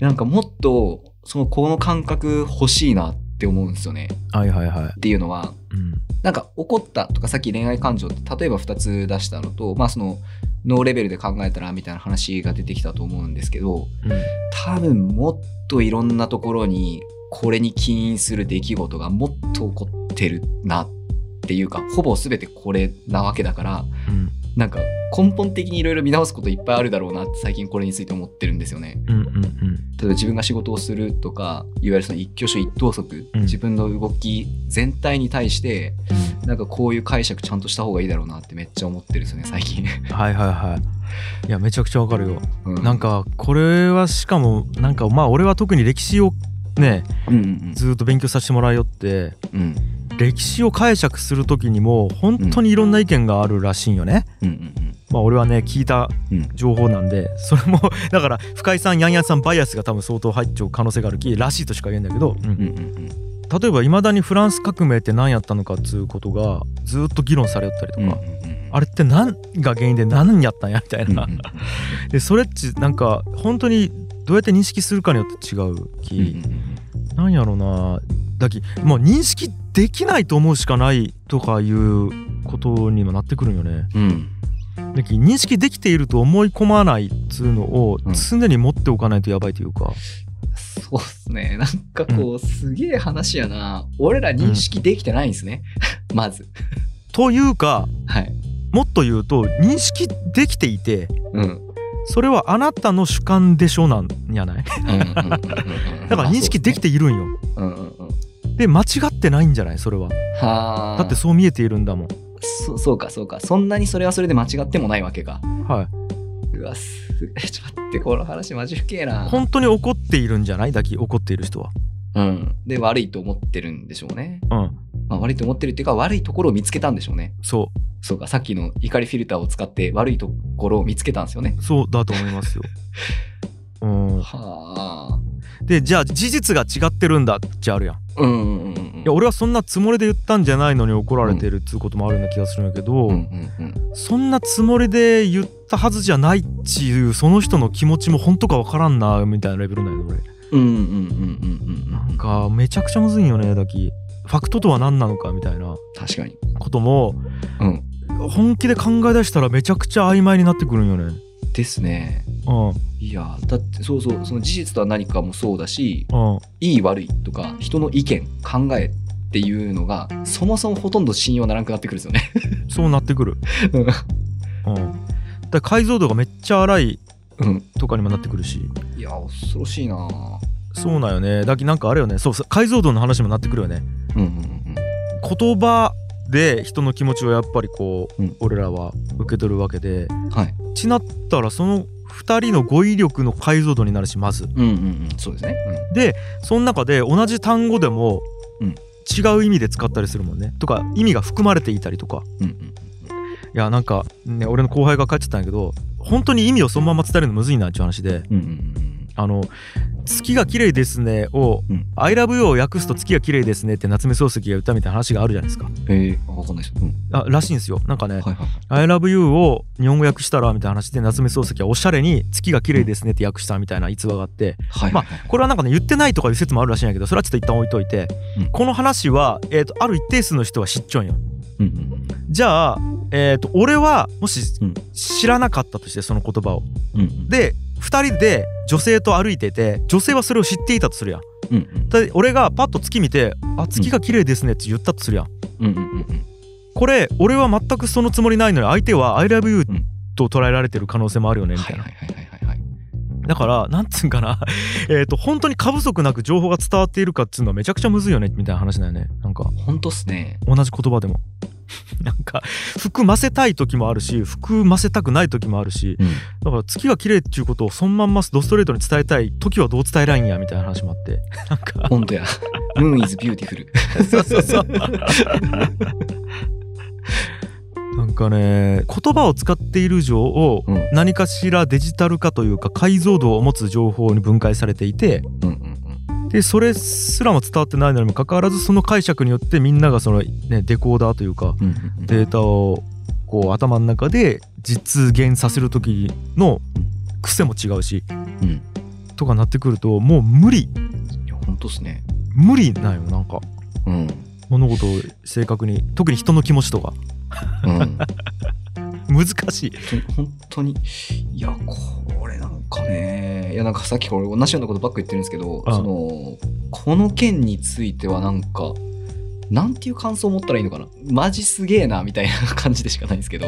なんかもっと、その、この感覚欲しいなって思うんですよね。はいはいはい。っていうのは、うん。なんか怒ったとかさっき恋愛感情って例えば2つ出したのと、まあその、ノーレベルで考えたらみたいな話が出てきたと思うんですけど、うん多分もっといろんなところにこれに起因する出来事がもっと起こってるなっていうかほぼ全てこれなわけだからうんなんか根本的にいろいろ見直すこといっぱいあるだろうなって最近これについて思ってるんですよね。うんうんうん。例えば自分が仕事をするとかいわゆるその一挙手一投足、うん自分の動き全体に対してなんかこういう解釈ちゃんとした方がいいだろうなってめっちゃ思ってるんですよね最近。はいはいはい。いやめちゃくちゃわかるよ、うなん、かこれはしかもなんかまあ俺は特に歴史をねうんうんずーっと勉強させてもらいよってうんうん歴史を解釈する時にも本当にいろんな意見があるらしいんよね、うん。うんまあ俺はね聞いたうん。情報なんでそれも だから深井さんヤンヤンさんバイアスが多分相当入っちゃう可能性があるきらしいとしか言えんだけど、うん。うんうんうん。例えばいまだにフランス革命って何やったのかっつうことがずーっと議論されよったりとか、うんうんうんあれって何が原因で何やったんやみたいな、うんうん でそれっちなんか本当にどうやって認識するかによって違うき、うんうんなんやろなだきもう認識できないと思うしかないとかいうことにもなってくるんよね。うんだき認識できていると思い込まないっつうのをうん常に持っておかないとやばいというか、そうっすね。なんかこう、すげえ話やな。俺ら認識できてないんですね。まず。というかはい。もっと言うと認識できていてうん。それはあなたの主観でしょなんやない？だ だから認識できているんよ。うんうんうん。で間違ってないんじゃない？それは。はあ。だってそう見えているんだもん。そそうかそうか。そんなにそれはそれで間違ってもないわけか。はい。うわ、すえ ちょっと待って、この話マジ不敬な。本当に怒っているんじゃない？だき怒っている人は。うん。で、悪いと思ってるんでしょうね。うん。まあ、悪いと思ってるっていうか、悪いところを見つけたんでしょうね。そそうか、さっきの怒りフィルターを使って悪いところを見つけたんですよね。う。そうだと思いますよ。うん。はあ。でじゃあ事実が違ってるんだってあるやん。いうんうんうんうん。や俺はそんなつもりで言ったんじゃないのに怒られてるっつうこともあるような気がするんやけど、うんうんうん。そんなつもりで言ったはずじゃないっていうその人の気持ちも本当かわからんなみたいなレベルなんやね俺。うんうんうんうんうんうん。なんかめちゃくちゃむずいんよねだき。ファクトとは何なのかみたいな確かに。こともうん。本気で考え出したらめちゃくちゃ曖昧になってくるんよね。ですね。うんいや、だってそうそう、その事実とは何かもそうだし、うんいい悪いとか、人の意見、考えっていうのが、そもそもほとんど信用ならなくなってくるんですよね。そうなってくる。うんうん。だから解像度がめっちゃ荒いうん。とかにもなってくるし。いや、恐ろしいなそうなんよね。だきなんかあれよね。そうそう解像度の話もなってくるよね。うんうんうん言葉で人の気持ちをやっぱりこう、うん俺らは受け取るわけで。うん。はい。ちなったらその2人の語彙力の解像度になるしまず。うんうんうん。そうですね。その中で同じ単語でもうん違う意味で使ったりするもんね。とか意味が含まれていたりとか。うん。うんうんいやなんかね俺の後輩が書いてたんやけど本当に意味をそのまま伝えるのむずいなっていう話でうん。うんうんうん。あの「月が綺麗ですね」をうん「I love you」を訳すと「月が綺麗ですね」って夏目漱石が言ったみたいな話があるじゃないですか。えー、わかんないです。うん。あらしいんですよ。なんかねはいはいはい。「I love you」を日本語訳したらみたいな話で夏目漱石はおしゃれに「月が綺麗ですね」って訳したみたいな逸話があってまはいはいはい。これはなんかね言ってないとかいう説もあるらしいんやけどそれはちょっと一旦置いといて、うんこの話は、えー、とある一定数の人は知っちょんよ。うんうんじゃあ、えー、と俺はもしうん知らなかったとしてその言葉を。うん。うんで2人で女性と歩いてて女性はそれを知っていたとするやん。うんうん。で俺がパッと月見て「あ月が綺麗ですね」って言ったとするやん。うんうんうんうん。これ俺は全くそのつもりないのに相手は「I love you うん」と捉えられてる可能性もあるよねみたいな。はいはいはいはいはい。だからなんつうんかな えっと本当に過不足なく情報が伝わっているかっつうのはめちゃくちゃむずいよねみたいな話だよねなんかほんとっすね。同じ言葉でも なんか含ませたい時もあるし含ませたくない時もあるしうん。だから月が綺麗っていうことをそのまんまドストレートに伝えたい時はどう伝えらいんやみたいな話もあってなんかほんとや。Moon is beautiful. そうそうそうなんかね言葉を使っている以上をうん。何かしらデジタル化というか解像度を持つ情報に分解されていてうんうんうん。でそれすらも伝わってないのにもかかわらずその解釈によってみんながその、ね、デコーダーというかうんうんうん。データをこう頭の中で実現させる時の癖も違うしうん。とかなってくるともう無理。いや本当っすね。無理なんよなんか。うん。物事を正確に特に人の気持ちとかうん。難しい。本当に。いやこれなんかね。いやなんかさっきこれ同じようなことばっか言ってるんですけどああそのこの件についてはなんかなんていう感想を持ったらいいのかな。マジすげえなみたいな感じでしかないんですけど。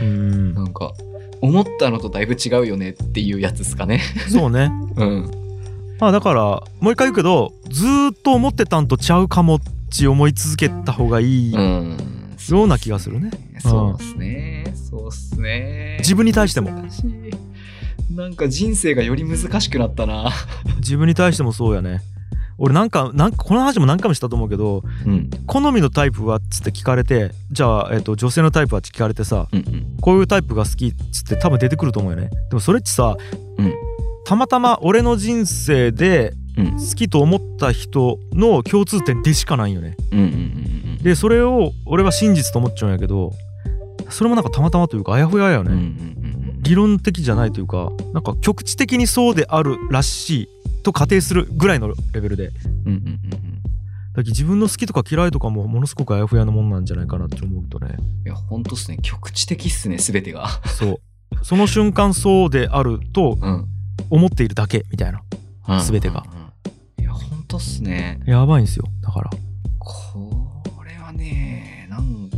うん。なんか思ったのとだいぶ違うよねっていうやつですかね。そうね。うん。まあだからもう一回言うけどずーっと思ってたんとちゃうかもっち思い続けた方がいい、うんような気がするね。そうっすね。そうっすね。自分に対しても。なんか人生がより難しくなったな。自分に対してもそうやね。俺なんかなんかこの話も何回もしたと思うけどうん。好みのタイプはっつって聞かれてじゃあ、えっと女性のタイプはって聞かれてさうんうん。こういうタイプが好きっつって多分出てくると思うよね。でもそれってさ、うん。たまたま俺の人生でうん。好きと思った人の共通点でしかないよね。うんうんうんでそれを俺は真実と思っちゃうんやけどそれもなんかたまたまというかあやふややね、うんうんうん理論的じゃないというかなんか局地的にそうであるらしいと仮定するぐらいのレベルで。だうんうんうんうん。けど自分の好きとか嫌いとかもものすごくあやふやなもんなんじゃないかなって思うとね。いやほんとっすね。局地的っすね全てが。そう。その瞬間そうであるとうん。思っているだけみたいな。全てが。うんうんうん。いやほんとっすね。やばいんですよ。だから。こ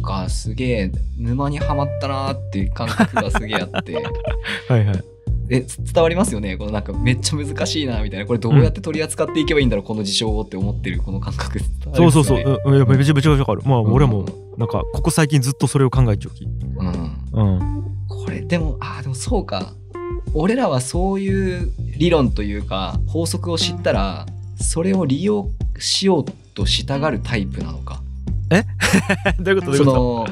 かすげえ沼にはまったなーっていう感覚がすげえあって。はいはい。えつ伝わりますよね？このなんかめっちゃ難しいなみたいな。これどうやって取り扱っていけばいいんだろう、この事象をって思ってるこの感覚。伝わりそうそうそう、めちゃめちゃわかる。まあうん。俺もなんかここ最近ずっとそれを考えちゃうきうん。うん。これでもあーでもそうか。俺らはそういう理論というか法則を知ったらそれを利用しようとしたがるタイプなのか どういうこと？どういそのと？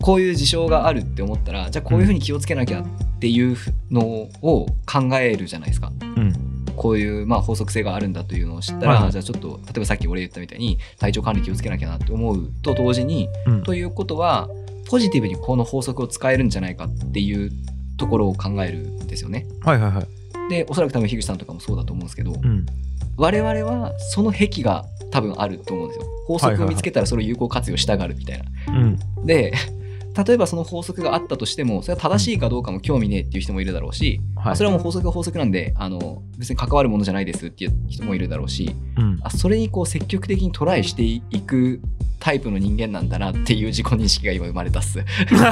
こういう事象があるって思ったらじゃあこういうふうに気をつけなきゃっていうのを考えるじゃないですか。うん。こういうまあ法則性があるんだというのを知ったら、はいはい。じゃあちょっと例えばさっき俺言ったみたいに体調管理気をつけなきゃなって思うと同時にうん。ということはポジティブにこの法則を使えるんじゃないかっていうところを考えるんですよね。はいはいはい。でおそらく多分樋口さんとかもそうだと思うんですけど、うん。我々はその癖が多分あると思うんですよ。法則を見つけたらそれを有効活用したがるみたいな。うん。で 例えばその法則があったとしてもそれは正しいかどうかも興味ねえっていう人もいるだろうし、はい。それはもう法則が法則なんであの別に関わるものじゃないですっていう人もいるだろうしうん。あそれにこう積極的にトライしていくタイプの人間なんだなっていう自己認識が今生まれたっす。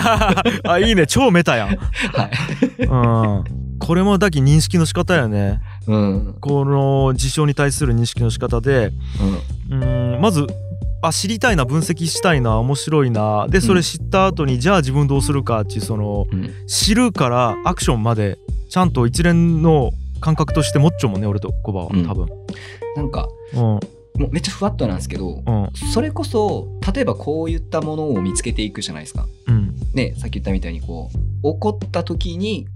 あいいね。超メタやん。はい。うんこれもだき認識の仕方やね。うん。この事象に対する認識の仕方でうん。まずあ知りたいな分析したいな面白いなでそれ知った後に、じゃあ自分どうするかっていうそのうん。知るからアクションまでちゃんと一連の感覚として持っちゃうもんね俺とコバはうん。多分。なんかうん。もうめっちゃふわっとなんですけどうん。それこそ例えばこういったものを見つけていくじゃないですか。うん。ねさっき言ったみたいにこう怒った時に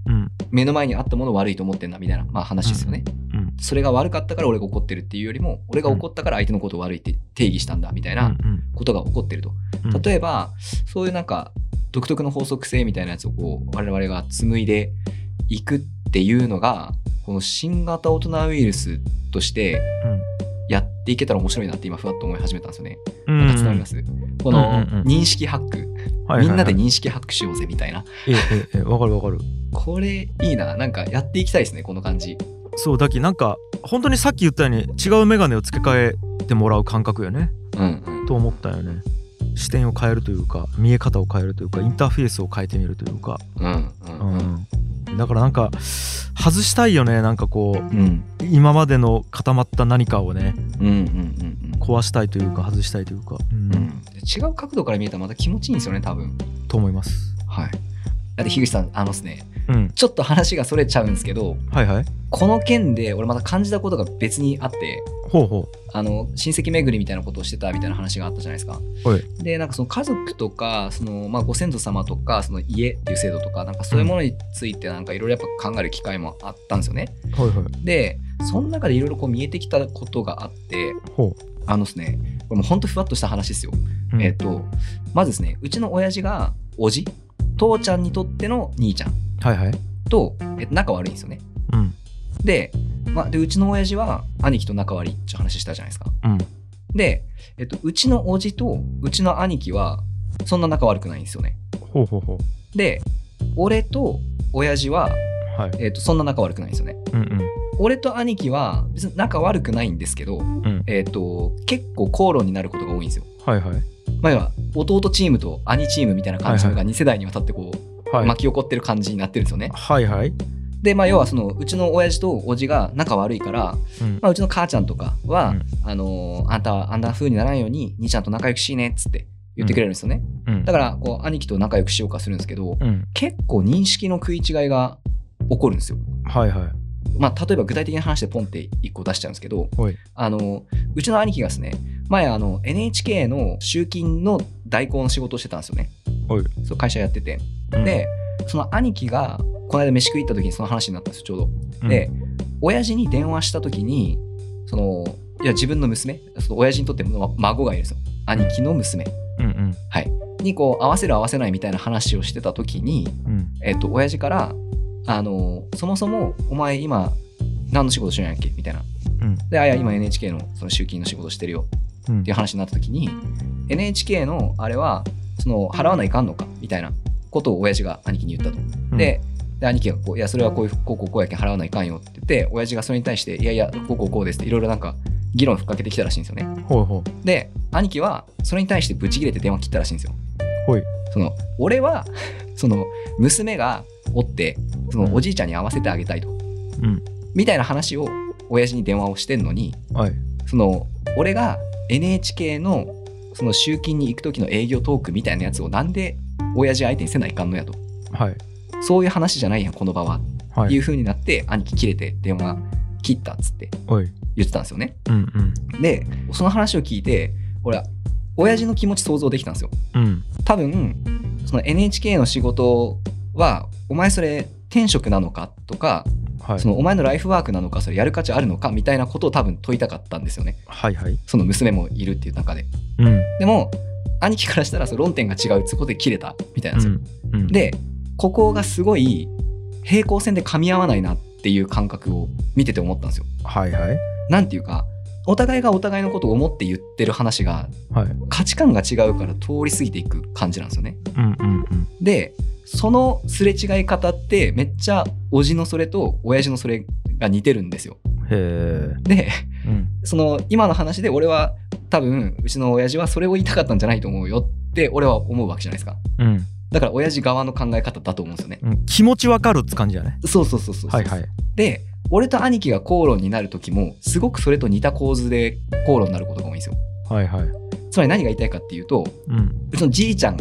うん目の前にあったものを悪いと思ってんだみたいな、まあ、話ですよね。うん。それが悪かったから俺が怒ってるっていうよりも俺が怒ったから相手のことを悪いって定義したんだみたいなうんことが起こってると。うん。例えばそういうなんか独特の法則性みたいなやつをこう我々が紡いでいくっていうのがこの新型オトナウイルスとしてやっていけたら面白いなって今ふわっと思い始めたんですよね。うん。なんか伝わります、このうんうんうん。認識ハック、みんなで認識ハックしようぜみたいな。ええええわかるわかるこれいいな。なんかやっていきたいですね、この感じ。そうだきなんか本当にさっき言ったように違う眼鏡を付け替えてもらう感覚よねうんうん。と思ったよね視点を変えるというか見え方を変えるというかインターフェースを変えてみるというか、うんうんうん。うん、だからなんか外したいよねなんかこうんう今までの固まった何かをねうんうんうん壊したいというか外したいというか、うん。違う角度から見えたらまた気持ちいいんですよね、多分。と思いますはい。だって樋口さん、あのですね、うんちょっと話がそれちゃうんですけど、はいはいこの件で俺また感じたことが別にあって、ほうほあの親戚巡りみたいなことをしてたみたいな話があったじゃないですか。はいでなんかその家族とかその、まあ、ご先祖様とかその家っていう制度とかなんかそういうものについてなんかいろいろやっぱ考える機会もあったんですよね。うはいはいでその中でいろいろこう見えてきたことがあってほあのですねこれもうほんとふわっとした話ですよ。う、うんえっ、とまずですねうちの親父がおじ父ちゃんにとっての兄ちゃんはいはいと、えっと仲悪いんですよね。うんで,、まあ、でうちの親父は兄貴と仲悪いって話したじゃないですか。うんで、えっと、うちの叔父とうちの兄貴はそんな仲悪くないんですよね。ほうほうほで俺と親父は、うはい。えっと、そんな仲悪くないんですよね。うんうん。俺と兄貴は別に仲悪くないんですけど、ん。えっと、結構口論になることが多いんですよ。はいはい。弟チームと兄チームみたいな感じのが2世代にわたってこう、はい。巻き起こってる感じになってるんですよね。はいはい。で、まあ、要はそのうちの親父と叔父が仲悪いから、うん。まあ、うちの母ちゃんとかは、うん。あのーあんたはあんな風にならんように兄ちゃんと仲良くしいねっつって言ってくれるんですよね。うん。だからこう兄貴と仲良くしようかするんですけど、うん。結構認識の食い違いが起こるんですよ。はいはい。まあ、例えば具体的な話でポンって1個出しちゃうんですけど、あのうちの兄貴がですね前あの NHK の集金の代行の仕事をしてたんですよね。はい。そう会社やってて。うん。でその兄貴がこの間飯食い行った時にその話になったんですよちょうど。うん。で親父に電話した時にそのいや自分の娘その親父にとっての孫がいるんですよ。兄貴の娘、うんうん。はい、にこう合わせる合わせないみたいな話をしてた時に、うん。えっと親父からあのそもそもお前今何の仕事してるんやっけ？みたいな。うんで、あ、いや、今 NHK のその集金の仕事してるようんっていう話になった時に、NHK のあれは、その払わないかんのか？みたいなことを親父が兄貴に言ったと。うんで、で兄貴がこう、いや、それはこういう、こうこうこうやけん払わないかんよって言って、親父がそれに対して、いやいや、こうこうこうですって、いろいろなんか、議論ふっかけてきたらしいんですよね。ほいほで、兄貴は、それに対してブチ切れて電話切ったらしいんですよ。ほいその、俺は、その、娘がおって、その、おじいちゃんに会わせてあげたいと。うん。みたいな話を、親父に電話をしてんのに、はい。その俺が NHK のその集金に行く時の営業トークみたいなやつをなんで親父相手にせないかんのやと。はい。そういう話じゃないやんこの場は、はい。いう風になって兄貴切れて電話切ったっつって言ってたんですよね。うんうん。でその話を聞いて俺は親父の気持ち想像できたんですよ。うん。多分その NHK の仕事はお前それ転職なのかとかはい。そのお前のライフワークなのかそれやる価値あるのかみたいなことを多分問いたかったんですよね。はいはい。その娘もいるっていう中で。うん。でも兄貴からしたらその論点が違うっつうことで切れたみたいなんですよ。うん。でここがすごい平行線で噛み合わないなっていう感覚を見てて思ったんですよ。はいはい。なんていうかお互いがお互いのことを思って言ってる話がはい価値観が違うから通り過ぎていく感じなんですよね。うんうんうんでそのすれ違い方ってめっちゃおじのそれと親父のそれが似てるんですよ。へえでうんその今の話で俺は多分うちの親父はそれを言いたかったんじゃないと思うよって俺は思うわけじゃないですか。うんだから親父側の考え方だと思うんですよね。うん気持ちわかるって感じやねそうそうそうそうそう。はいはいで、俺と兄貴が口論になる時も、すごくそれと似た構図で口論になることが多いんですよ。はいはい。つまり何が言いたいかっていうと、うん。うちのじいちゃん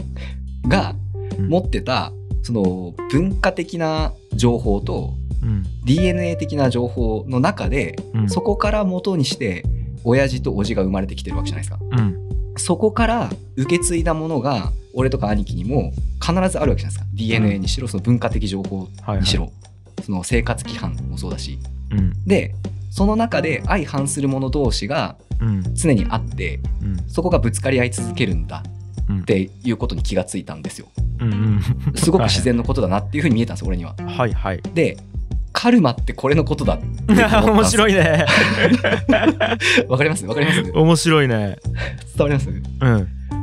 がうん。持ってた、その文化的な情報とうん。DNA 的な情報の中で、うん。そこから元にして、親父と叔父が生まれてきてるわけじゃないですか。うん。そこから受け継いだものが、俺とか兄貴にも必ずあるわけじゃないですか。DNA にしろ、その文化的情報にしろ、その生活規範もそうだし。うん。で、その中で相反する者同士がうん。常にあって、うん。そこがぶつかり合い続けるんだうん。っていうことに気がついたんですよ。うんうん。すごく自然のことだなっていうふうに見えたんですよ、俺には。はいはい。で、カルマってこれのことだ 面白いね。わかります？わかります？伝面白いね。わります？う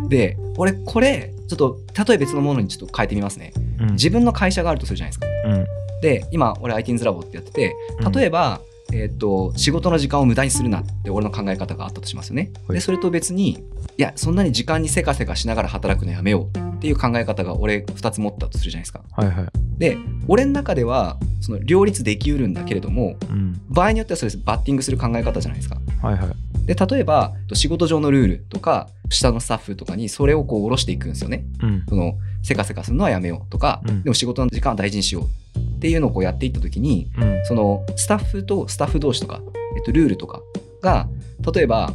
ん。で、俺これ、ちょっと例え別のものにちょっと変えてみますね。うん。自分の会社があるとするじゃないですか。うんで、今、俺 ITINS ラボってやってて、例えば、えっと仕事の時間を無駄にするなって俺の考え方があったとしますよね。はいでそれと別にいやそんなに時間にせかせかしながら働くのやめようっていう考え方が俺2つ持ったとするじゃないですか。はいはいで俺の中ではその両立できうるんだけれどもうん場合によってはそれバッティングする考え方じゃないですか。はいはいで例えば仕事上のルールとか下のスタッフとかにそれをこう下ろしていくんですよね。うんそのせかせかするのはやめようとか、うんでも仕事の時間は大事にしようっていうのをこうやっていった時にうんそのスタッフとスタッフ同士とか、えっと、ルールとかが例えば、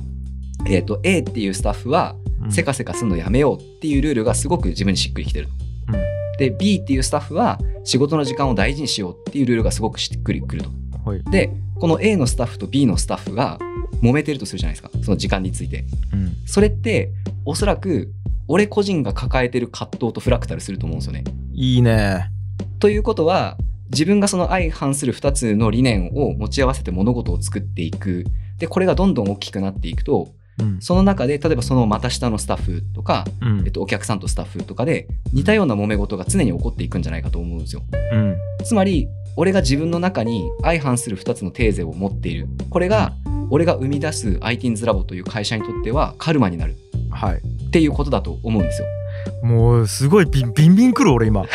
えっと、A っていうスタッフはうんせかせかするのやめようっていうルールがすごく自分にしっくりきてると。うんで B っていうスタッフは仕事の時間を大事にしようっていうルールがすごくしっくりくると。はいでこの A のスタッフと B のスタッフが揉めてるとするじゃないですかその時間について。うんそれっておそらく俺個人が抱えてる葛藤とフラクタルすると思うんですよね。いいねということは自分がその相反する2つの理念を持ち合わせて物事を作っていく。でこれがどんどん大きくなっていくとうん。その中で例えばそのまた下のスタッフとか、うん。えっと、お客さんとスタッフとかで似たような揉め事が常に起こっていくんじゃないかと思うんですよ。うん。つまり俺が自分の中に相反する2つのテーゼを持っている。これが俺が生み出す ITINS ラボという会社にとってはカルマになる。はい。っていうことだと思うんですよ。もうすごいビンビンビン来る俺今、うん、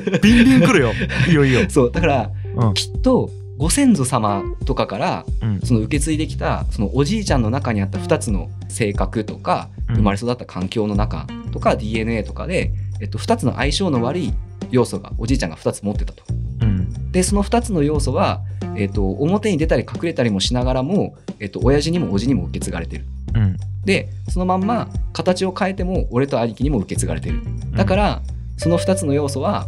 ビンビン来るよ。いいよいいよ、そうだからうん。きっとご先祖様とかからうん。その受け継いできたそのおじいちゃんの中にあった2つの性格とかうん。生まれ育った環境の中とか DNA とかで、えっと、2つの相性の悪い要素がおじいちゃんが2つ持ってたと。うん。でその2つの要素は、えっと、表に出たり隠れたりもしながらも、えっと、親父にもおじにも受け継がれてる。うんでそのまんま形を変えても俺と兄貴にも受け継がれてる。だからその2つの要素は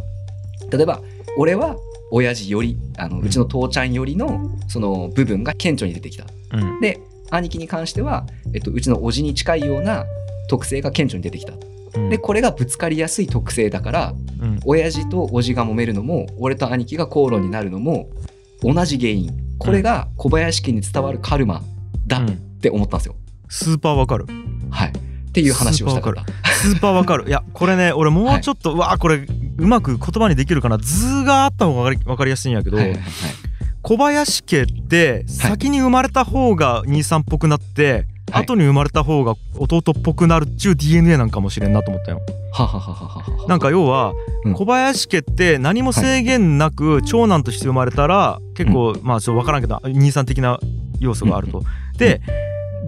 例えば俺は親父よりあのうちの父ちゃんよりのその部分が顕著に出てきた。うんで兄貴に関しては、えっと、うちの叔父に近いような特性が顕著に出てきた。うんでこれがぶつかりやすい特性だからうん親父と叔父が揉めるのも俺と兄貴が口論になるのも同じ原因これが小林家に伝わるカルマだっうんて思ったんですよ。スーパーわかる。はい、っていう話をしたかった。スーパーわかる。いやこれね俺もうちょっと、うわーこれうまく言葉にできるかな。図があった方がわかりわかりやすいんやけど、はいはいはい。小林家って先に生まれた方が兄さんっぽくなって、はい。後に生まれた方が弟っぽくなるっちゅう DNA なんかもしれんなと思ったよ。はははははは。なんか要は、うん。小林家って何も制限なく長男として生まれたら結構、まあちょっと分からんけど兄さん的な要素があると。で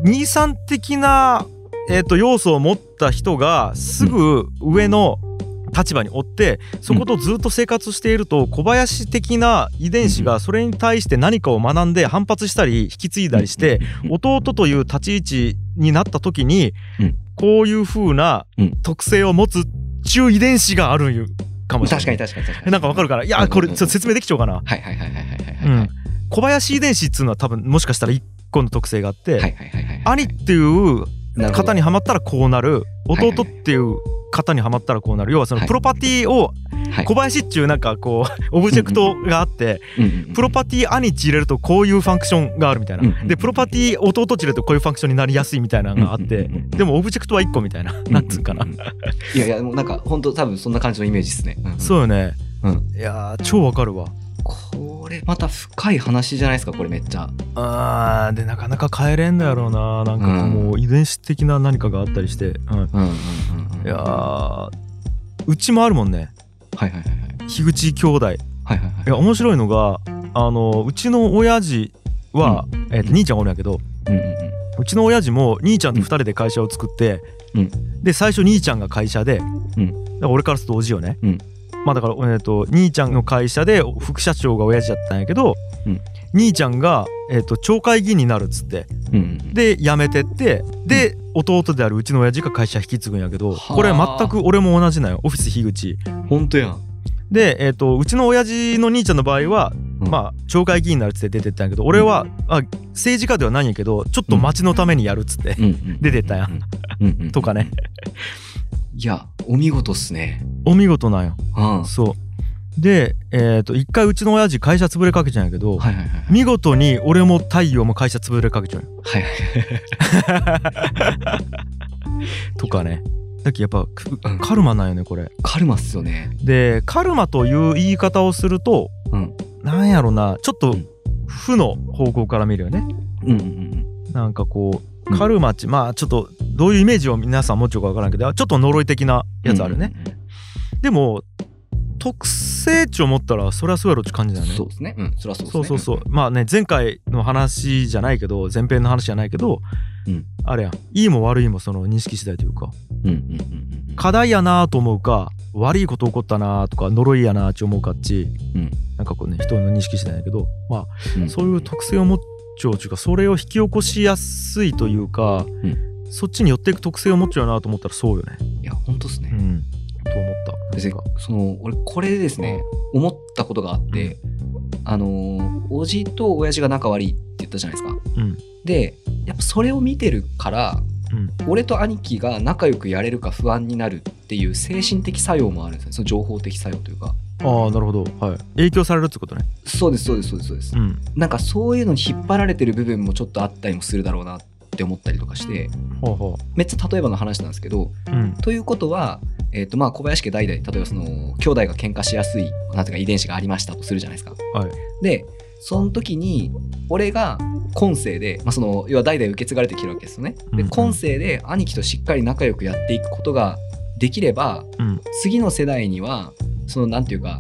兄さん的な、えー、と要素を持った人がすぐ上の立場におってそことずっと生活していると小林的な遺伝子がそれに対して何かを学んで反発したり引き継いだりして弟という立ち位置になった時にうん。こういう風なうん。特性を持つっちゅう遺伝子があるんよかもしれない。確かに確かに確かに。なんかわかるかないやこれちょっと説明できちゃおうかな。はいはいはいはいはいはいはい。うん。小林遺伝子っつうのは多分もしかしたら1個の特性があって、はいはいはいはい。兄っていうなるほど型にはまったらこうなる弟っていう型にはまったらこうなる。要はそのはい。プロパティをはい。小林っちゅうなんかこう オブジェクトがあってプロパティ兄っち入れるとこういうファンクションがあるみたいな。んでプロパティ弟っち入れるとこういうファンクションになりやすいみたいなのがあってでもオブジェクトは1個みたいななんつうかな。いやいやもうなんか本当多分そんな感じのイメージですね。うんうん。そうよね。うん。いやー超わかるわこれまた深い話じゃないですかこれめっちゃ。あーでなかなか変えれんのやろうな。なんかもう遺伝子的な何かがあったりして。うん。うんうんうんうん。いやーうちもあるもんね。はいはいはいはい。樋口兄弟。いはいはいはい。や面白いのがあのうちの親父は、えーと兄ちゃんがおるんやけどうんうんうん。うちの親父も兄ちゃんと2人で会社を作って、うん。で最初兄ちゃんが会社で、うん。だから俺からするとおじよね、うんまあだから、えー、と兄ちゃんの会社で副社長が親父だったんやけど、うん。兄ちゃんが、えー、と町会議員になるっつって。うんうんで辞めてってで、弟であるうちの親父が会社引き継ぐんやけどはあ。これ全く俺も同じなんよ。オフィス樋口。うん。本当やん。で、えー、とうちの親父の兄ちゃんの場合は、うん。まあ町会議員になるっつって出てったんやけど俺は、あ政治家ではないんやけどちょっと町のためにやるっつって、うんうん。出てったやん。うんうんうん。とかね。いやお見事っすね。お見事なんようん。はそうでえっ、と一回うちの親父会社潰れかけちゃうんやけど、いはいはいはい。見事に俺も太陽も会社潰れかけちゃうよはいはい。とかねだけどやっぱくうんカルマなんよねこれカルマっすよね。でカルマという言い方をするとうん。なんやろなちょっとうん負の方向から見るよねうんうんうんなんかこうんうカルマっち、まあちょっとどういうイメージを皆さん持っちゃうか分からんけどちょっと呪い的なうん。やつあるね、でも特性値を持ったらそりゃそうやろって感じだよねそうですね。うん。そりゃそうですね。そうそうそうまあね前回の話じゃないけど前編の話じゃないけど、うんあれやんいいも悪いもその認識次第というかうんうんうんうんうん。課題やなと思うか悪いこと起こったなとか呪いやなって思うかっち、うんなんかこうね人の認識次第だけどまあうんそういう特性を持っちゃうっていうかそれを引き起こしやすいというか、そっちに寄っていく特性を持っちゃうなと思ったらそうよね。いや本当っすね。うん、と思った。でなんか。その俺これでですね思ったことがあって、あのーおじと親父が仲悪いって言ったじゃないですか。うん。でやっぱそれを見てるからうん。俺と兄貴が仲良くやれるか不安になるっていう精神的作用もあるんですよその情報的作用というか。ああなるほど。はい。影響されるってことね。そうですそうですそうですそうです、うん。なんかそういうのに引っ張られてる部分もちょっとあったりもするだろうなって思ったりとかしてめっちゃ例えばの話なんですけどううん。ということは、えーとまあ、小林家代々例えばその兄弟が喧嘩しやすいなんていうか遺伝子がありましたとするじゃないですか。はい。でその時に俺が今世で、まあ、その要は代々受け継がれてきてるわけですよね。で今世で兄貴としっかり仲良くやっていくことができればうん。次の世代にはそのなんていうか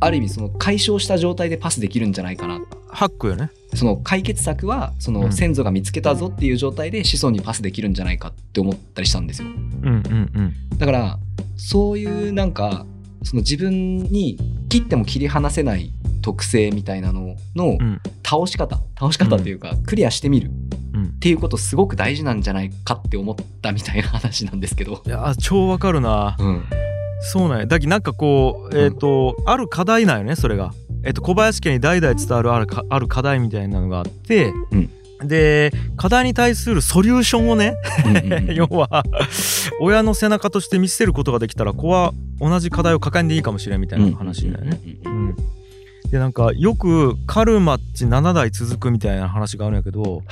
ある意味その解消した状態でパスできるんじゃないかなハックよね。その解決策はそうのん。先祖が見つけたぞっていう状態で子孫にパスできるんじゃないかって思ったりしたんですよ。うんうんうん。だからそういうなんかその自分に切っても切り離せない特性みたいなののうん。倒し方。倒し方っていうかクリアしてみる。うん。っていうことすごく大事なんじゃないかって思ったみたいな話なんですけど。いやー超わかるな。うん。そうなんや。だけどなんかこうえっ、と、ある課題なんよねそれが。えっ、と小林家に代々伝わるあるかある課題みたいなのがあって、で課題に対するソリューションをねうんうんうん。要は親の背中として見せることができたら子は同じ課題を抱えんでいいかもしれんみたいな話だよね。うんうんうんうん。うん。でなんかよくカルマっち7代続くみたいな話があるんやけど。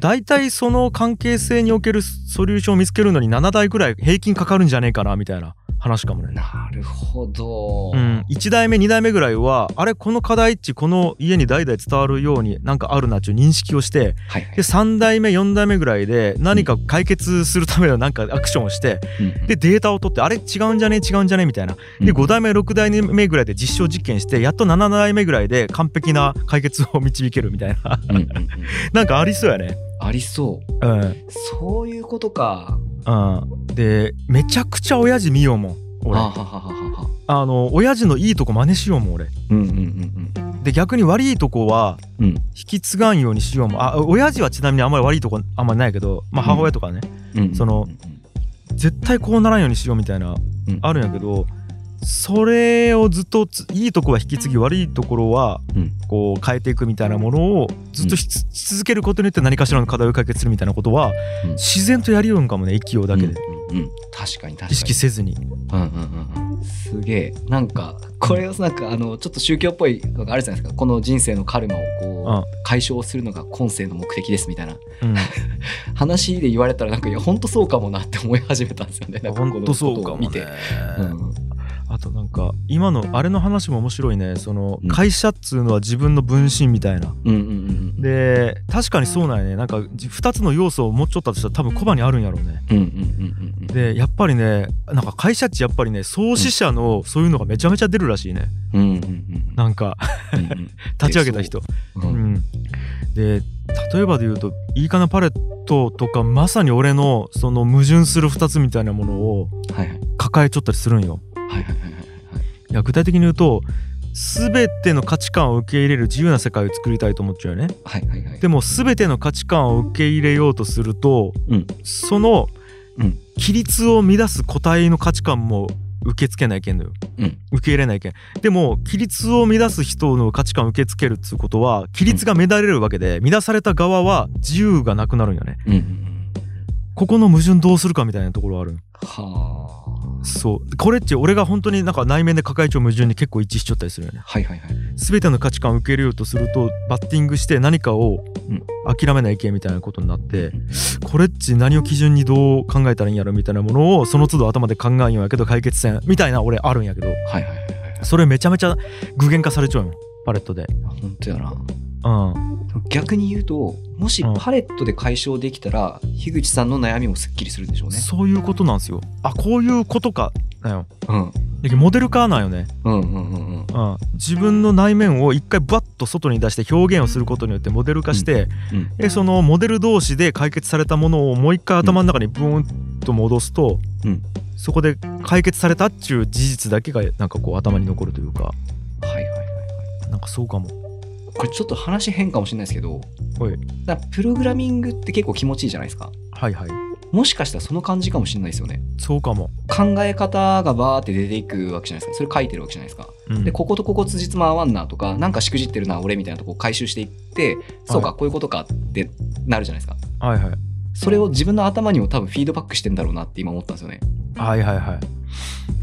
大体その関係性におけるソリューションを見つけるのに7代ぐらい平均かかるんじゃねえかなみたいな話かもね。なるほど。うん、1代目2代目ぐらいはあれこの課題っちこの家に代々伝わるようになんかあるなっていう認識をしてはい。はいで3代目4代目ぐらいで何か解決するためのなんかアクションをしてうんうん。でデータを取ってあれ違うんじゃね違うんじゃねみたいな。で5代目6代目ぐらいで実証実験してやっと7代目ぐらいで完璧な解決を導けるみたいな。うんうんうん。なんかありそうやね。ありそう。うん。そういうことか。うん。でめちゃくちゃ親父見ようもん俺。ははははは。あの親父のいいとこ真似しようもん俺。うんうんうんで逆に悪いとこはうん。うん引き継がんようにしようもん。あ親父はちなみにあんまり悪いとこあんまりないけどまあ母親とかね、うん。その絶対こうならんようにしようみたいなうん。あるんやけどそれをずっとついいとこは引き継ぎ悪いところはうんこう変えていくみたいなものをずっとし,、続けることによって何かしらの課題を解決するみたいなことはうん自然とやりようんかもね勢いだけで、うんうんうん確かに確かに。意識せずに。うんうんうんうん。すげえ。なんか、これをなんか、あの、ちょっと宗教っぽいのがあるじゃないですか。この人生のカルマをこう、解消するのが今世の目的ですみたいなうん、話で言われたら、なんか、いや、本当そうかもなって思い始めたんですよね。なんかこの本当そうことを見て。かもね。うんあとなんか今のあれの話も面白いね。そのうん。会社っつうのは自分の分身みたいな。うんうんうんで確かにそうなんやね。なんか2つの要素を持っちゃったとしたら多分コバにあるんやろうね。うんうんうんうんうん。でやっぱりねなんか会社っちやっぱりね創始者のそういうのがめちゃめちゃ出るらしいね。うんうんうんなんか 立ち上げた人。ううん。ん、で例えばで言うといいかなパレットとかまさに俺のその矛盾する2つみたいなものを抱えちゃったりするんよ。はいはいはいはいいや具体的に言うと全ての価値観を受け入れる自由な世界を作りたいと思っちゃうよね。はいはいはいでも全ての価値観を受け入れようとすると、うんそのうん規律を乱す個体の価値観も受け付けないけんのよ。うん受け入れないけん。でも規律を乱す人の価値観を受け付けるっつうことは規律が乱れるわけで、乱された側は自由がなくなるんよね。うんここの矛盾どうするかみたいなところある。はあそう。これっち俺が本当になんか内面で抱えちゃう矛盾に結構一致しちゃったりするよね。はいはいはい。全ての価値観を受け入れようとするとバッティングして何かをうん。諦めないけんみたいなことになって、これっち何を基準にどう考えたらいいんやろみたいなものをその都度頭で考えんやけど解決せんみたいな俺あるんやけど。はいはいはいはい。それめちゃめちゃ具現化されちゃうよパレットで。本当やな。うん逆に言うともしうん。パレットで解消できたら樋口さんの悩みもすっきりするでしょうね。そういうことなんですよ。あこういうことかだよ。うん。モデル化なんよね、うんうんうんうん。うん、自分の内面を一回バッと外に出して表現をすることによってモデル化して、うんでそのモデル同士で解決されたものをもう一回頭の中にブーンと戻すと、うん。そこで解決されたっちゅう事実だけがなんかこう頭に残るというか。はいはいはいはい。なんかそうかも。これちょっと話変かもしれないですけどはい。だプログラミングって結構気持ちいいじゃないですか。はいはい。もしかしたらその感じかもしれないですよね。そうかも。考え方がバーって出ていくわけじゃないですか。それ書いてるわけじゃないですか。うん。でこことここ辻褄合わんなとかなんかしくじってるな俺みたいなとこを回収していってそうかこういうことかってなるじゃないですか。はいはい。それを自分の頭にも多分フィードバックしてんだろうなって今思ったんですよね。はいはいはい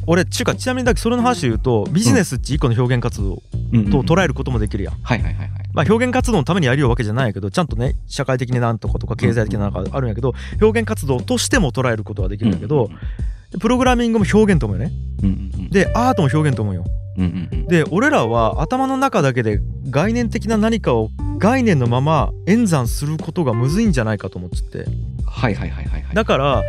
俺ちゅうかちなみにだけそれの話で言うとビジネスって一個の表現活動と捉えることもできるやん、はいはいはいはい。まあ、表現活動のためにやりようわけじゃないけどちゃんとね社会的になんとかとか経済的ななんかあるんやけど表現活動としても捉えることはできるんだけどプログラミングも表現と思うよね。うんうんうん、でアートも表現と思うよ。うんうんうん、で俺らは頭の中だけで概念的な何かを概念のまま演算することがむずいんじゃないかと思ってて。はいはいはいはいはい。だから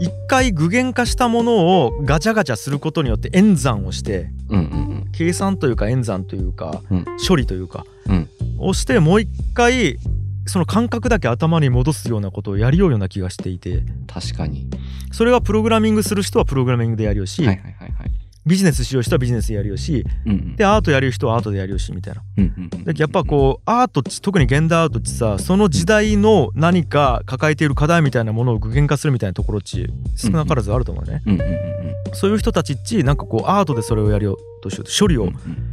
一回具現化したものをガチャガチャすることによって演算をして。計算というか演算というか、うん処理というか、うんをしてもう一回その感覚だけ頭に戻すようなことをやりようような気がしていて確かに。それはプログラミングする人はプログラミングでやるよし、はいはいはいはい。ビジネスしよう人はビジネスでやるよしうんうん、でアートやる人はアートでやるよしみたいな。やっぱこうアートって特に現代アートってさその時代の何か抱えている課題みたいなものを具現化するみたいなところっち少なからずあると思うね、そういう人たちっちなんかこうアートでそれをやりようとしようと処理を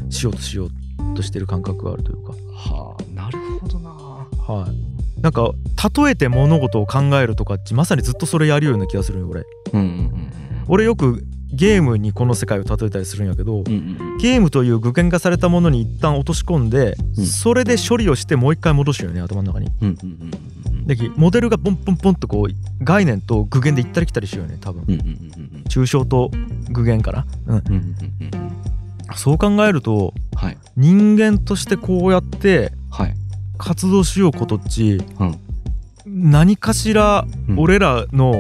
しようとしようとしてる感覚があるというか。はあなるほどな。はい。なんか例えて物事を考えるとかっちまさにずっとそれやるような気がするよ俺。うんうんうん。俺よくゲームにこの世界を例えたりするんやけど、うんうんうん。ゲームという具現化されたものに一旦落とし込んで、うん。それで処理をしてもう一回戻すよね頭の中に。うんうんうんうん。でモデルがポンポンポンとこう概念と具現で行ったり来たりしようよね多分。うんうんうんうん。抽象と具現かな、うん、うんうんうんうん。そう考えるとはい。人間としてこうやってはい。活動しようことっち、うん。何かしらうん俺らの、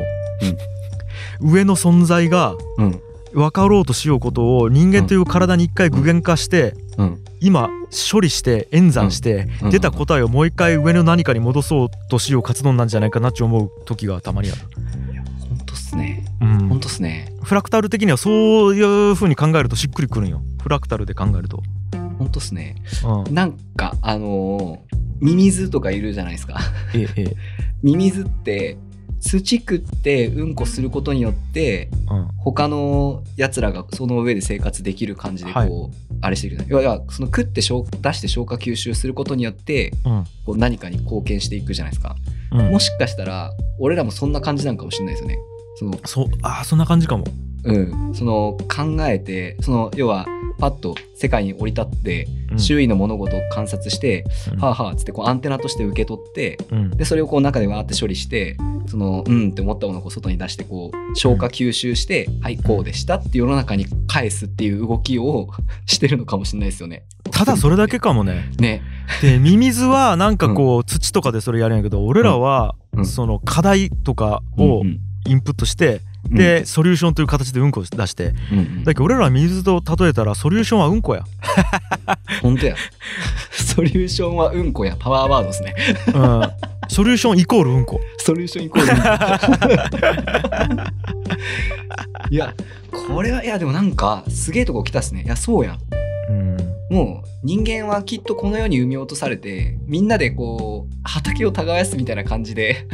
上の存在がうん。分かろうとしようことを人間という体に一回具現化して、うん。今処理して演算して、うん。出た答えをもう一回上の何かに戻そうとしよう活動なんじゃないかなって思う時がたまにある。本当っすね。うん。本当っすね。フラクタル的にはそういう風に考えるとしっくりくるんよ。フラクタルで考えると、本当っすね。うん、なんかあのーミミズとかいるじゃないですか。ええええ。ミミズって土食ってうんこすることによってうん。他のやつらがその上で生活できる感じでこう、はい。あれしてるい？やいやその食って消出して消化吸収することによってうん。こう何かに貢献していくじゃないですか、うん。もしかしたら俺らもそんな感じなんかもしれないですよね。そのそうああそんな感じかも。うん、その考えてその要はパッと世界に降り立ってうん。周囲の物事を観察して、うん。はあはあっつってこうアンテナとして受け取ってうん。でそれをこう中でわーって処理してそのうんって思ったものをこう外に出してこう消化吸収して、はいこうでしたって世の中に返すっていう動きを してるのかもしれないですよね。ただそれだけかもね。ね。でミミズはなんかこう土とかでそれやるんやけど俺らはうん。その課題とかをうんインプットしてうんでソリューションという形でうんこを出してうんうんだけど俺らは水と例えたらソリューションはうんこや本当や。ソリューションはうんこや パワーワードですね。うんソリューションイコールうんこソリューションイコール。いや、これは、いや、でもなんか、すげえとこ来たっすね。いや、そうやん。うんもう、人間はきっとこの世に産み落とされて、みんなでこう、畑を耕すみたいな感じで、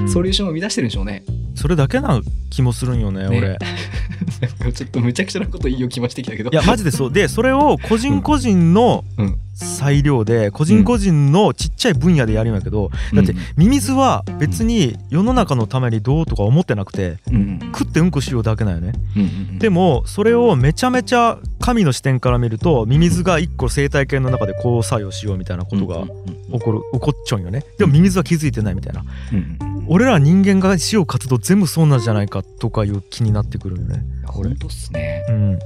うんソリューションを生み出してるんでしょうね。それだけな気もするんよねね。俺。ちょっとむちゃくちゃなこと言いようきましてきたけど。いやマジでそう。でそれを個人個人のうん裁量で個人個人のちっちゃい分野でやるんやけどだってミミズは別に世の中のためにどうとか思ってなくてうん、うん食ってうんこしようだけなんよね。うんうんでもそれをめちゃめちゃ神の視点から見るとミミズが一個生態系の中でこう作用しようみたいなことがうんうん起こる起こっちゃうんよね。でもミミズは気づいてないみたいな。うんうん俺ら人間がしよう活動全部そうなんじゃないかとかいう気になってくるよね。これ本当っすね。うん。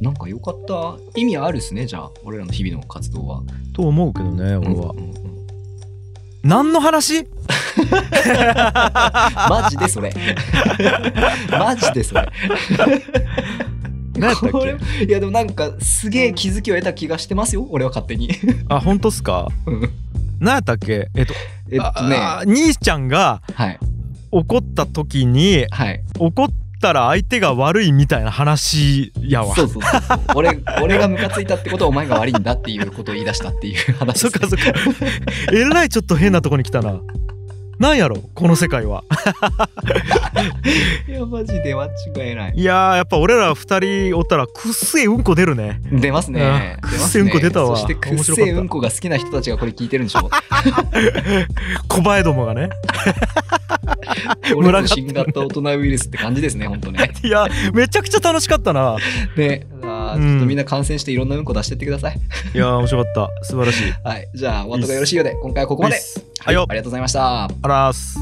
なんかよかった。意味あるっすね、じゃあ、俺らの日々の活動は。と思うけどね俺は。うんうん。うん何の話？マジでそれ。マジでそれ。何やったっいやでもなんかすげえ気づきを得た気がしてますよ俺は勝手に。あ本当っすか？うん。何やったっけ？えっとえっとね。あ兄ちゃんがはい。怒った時にはい。怒ったら相手が悪いみたいな話やわ。そうそうそうそう。俺俺がムカついたってことはお前が悪いんだっていうことを言い出したっていう話そっかそっか。えらいちょっと変なとこに来たな。なんやろこの世界は。いやマジで間違いない。いやーやっぱ俺ら二人おったらくっせえうんこ出るね。出ますね。くっせえうんこ出たわ。そしてくっせえうんこが好きな人たちがこれ聞いてるんでしょ。小林どもがねこれぞ新型大人ウイルスって感じですね、本当ね。いやめちゃくちゃ楽しかったなで、あーちょっとみんな感染していろんなうんこ出してってください。いや面白かった素晴らしいはい。じゃあ、お後がよろしいようで、今回はここまで。はいよありがとうございました。あらーす